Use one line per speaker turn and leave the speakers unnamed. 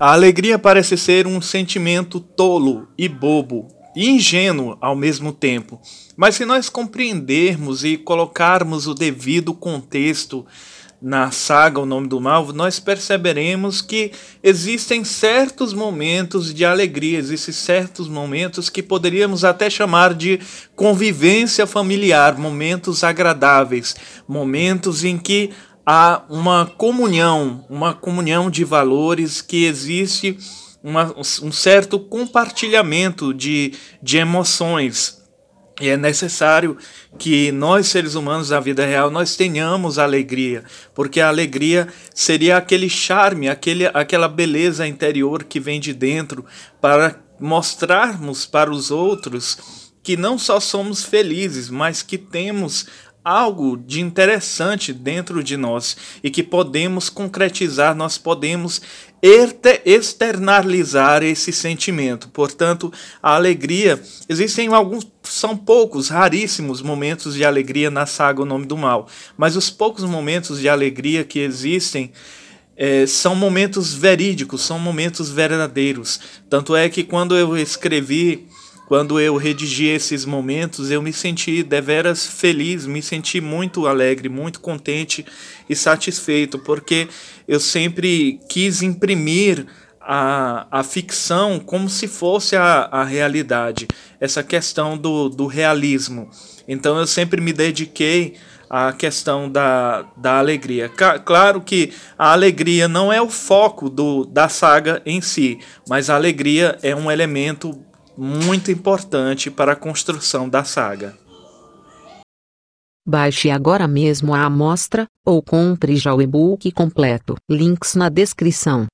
A alegria parece ser um sentimento tolo e bobo, e ingênuo ao mesmo tempo. Mas se nós compreendermos e colocarmos o devido contexto na saga O Nome do Mal, nós perceberemos que existem certos momentos de alegria, existem certos momentos que poderíamos até chamar de convivência familiar, momentos agradáveis, momentos em que há uma comunhão, uma comunhão de valores que existe uma, um certo compartilhamento de, de emoções. E é necessário que nós, seres humanos da vida real, nós tenhamos alegria, porque a alegria seria aquele charme, aquele, aquela beleza interior que vem de dentro para mostrarmos para os outros que não só somos felizes, mas que temos algo de interessante dentro de nós e que podemos concretizar, nós podemos externalizar esse sentimento. Portanto, a alegria, existem alguns, são poucos, raríssimos momentos de alegria na saga O Nome do Mal, mas os poucos momentos de alegria que existem é, são momentos verídicos, são momentos verdadeiros. Tanto é que quando eu escrevi quando eu redigi esses momentos, eu me senti deveras feliz, me senti muito alegre, muito contente e satisfeito, porque eu sempre quis imprimir a, a ficção como se fosse a, a realidade, essa questão do, do realismo. Então eu sempre me dediquei à questão da, da alegria. Claro que a alegria não é o foco do, da saga em si, mas a alegria é um elemento muito importante para a construção da saga.
Baixe agora mesmo a amostra, ou compre já o e-book completo. Links na descrição.